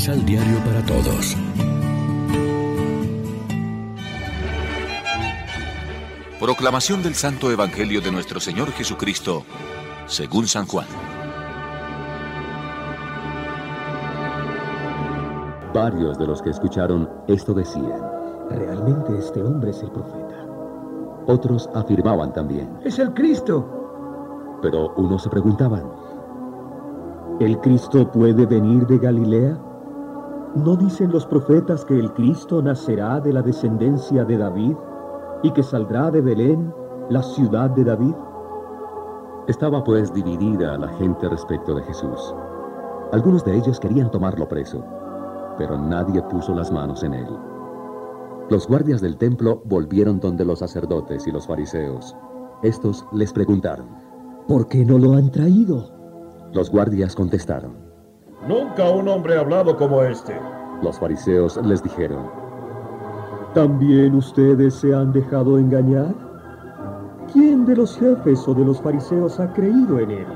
Misal Diario para Todos. Proclamación del Santo Evangelio de nuestro Señor Jesucristo, según San Juan. Varios de los que escucharon esto decían, realmente este hombre es el profeta. Otros afirmaban también, es el Cristo. Pero unos se preguntaban, ¿el Cristo puede venir de Galilea? ¿No dicen los profetas que el Cristo nacerá de la descendencia de David y que saldrá de Belén, la ciudad de David? Estaba pues dividida la gente respecto de Jesús. Algunos de ellos querían tomarlo preso, pero nadie puso las manos en él. Los guardias del templo volvieron donde los sacerdotes y los fariseos. Estos les preguntaron, ¿por qué no lo han traído? Los guardias contestaron, Nunca un hombre ha hablado como este. Los fariseos les dijeron, ¿también ustedes se han dejado engañar? ¿Quién de los jefes o de los fariseos ha creído en él?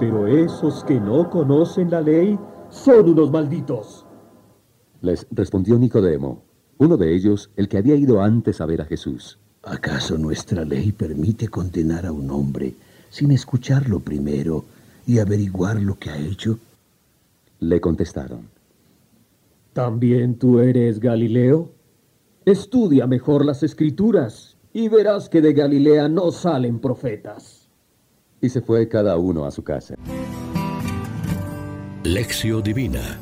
Pero esos que no conocen la ley son unos malditos. Les respondió Nicodemo, uno de ellos, el que había ido antes a ver a Jesús. ¿Acaso nuestra ley permite condenar a un hombre sin escucharlo primero y averiguar lo que ha hecho? Le contestaron. ¿También tú eres Galileo? Estudia mejor las escrituras y verás que de Galilea no salen profetas. Y se fue cada uno a su casa. Lección Divina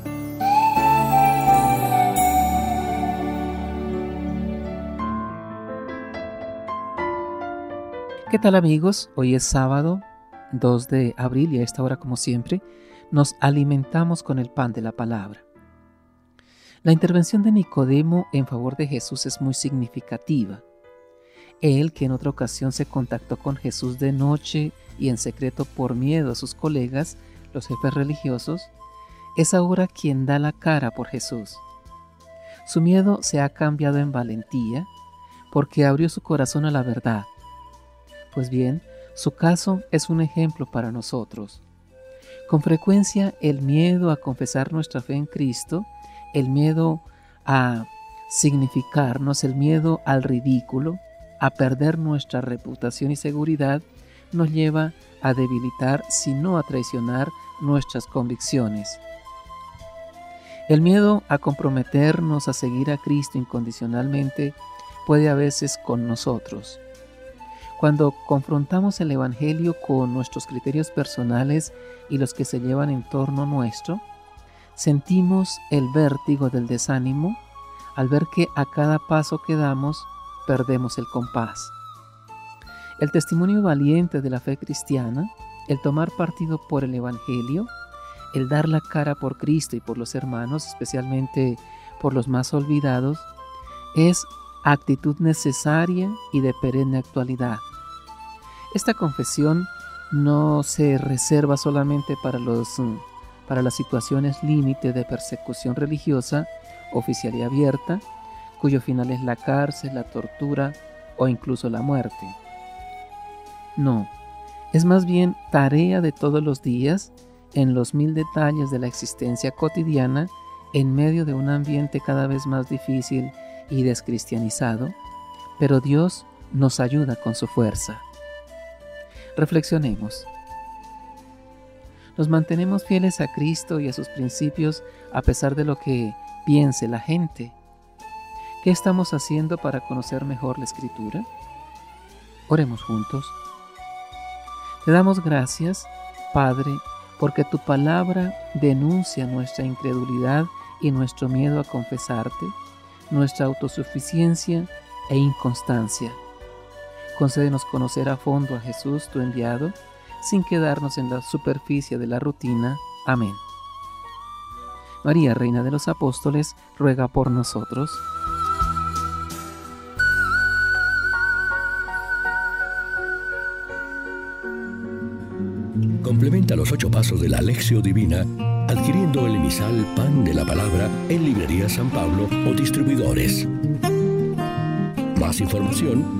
¿Qué tal amigos? Hoy es sábado 2 de abril y a esta hora como siempre nos alimentamos con el pan de la palabra. La intervención de Nicodemo en favor de Jesús es muy significativa. Él, que en otra ocasión se contactó con Jesús de noche y en secreto por miedo a sus colegas, los jefes religiosos, es ahora quien da la cara por Jesús. Su miedo se ha cambiado en valentía porque abrió su corazón a la verdad pues bien, su caso es un ejemplo para nosotros. Con frecuencia el miedo a confesar nuestra fe en Cristo, el miedo a significarnos, el miedo al ridículo, a perder nuestra reputación y seguridad, nos lleva a debilitar, si no a traicionar, nuestras convicciones. El miedo a comprometernos a seguir a Cristo incondicionalmente puede a veces con nosotros. Cuando confrontamos el Evangelio con nuestros criterios personales y los que se llevan en torno nuestro, sentimos el vértigo del desánimo al ver que a cada paso que damos perdemos el compás. El testimonio valiente de la fe cristiana, el tomar partido por el Evangelio, el dar la cara por Cristo y por los hermanos, especialmente por los más olvidados, es actitud necesaria y de perenne actualidad. Esta confesión no se reserva solamente para, los, mm, para las situaciones límite de persecución religiosa oficial y abierta, cuyo final es la cárcel, la tortura o incluso la muerte. No, es más bien tarea de todos los días en los mil detalles de la existencia cotidiana en medio de un ambiente cada vez más difícil y descristianizado, pero Dios nos ayuda con su fuerza. Reflexionemos. ¿Nos mantenemos fieles a Cristo y a sus principios a pesar de lo que piense la gente? ¿Qué estamos haciendo para conocer mejor la Escritura? Oremos juntos. Te damos gracias, Padre, porque tu palabra denuncia nuestra incredulidad y nuestro miedo a confesarte, nuestra autosuficiencia e inconstancia. Concédenos conocer a fondo a Jesús, tu enviado, sin quedarnos en la superficie de la rutina. Amén. María, Reina de los Apóstoles, ruega por nosotros. Complementa los ocho pasos de la Alexio Divina adquiriendo el emisal Pan de la Palabra en Librería San Pablo o distribuidores. Más información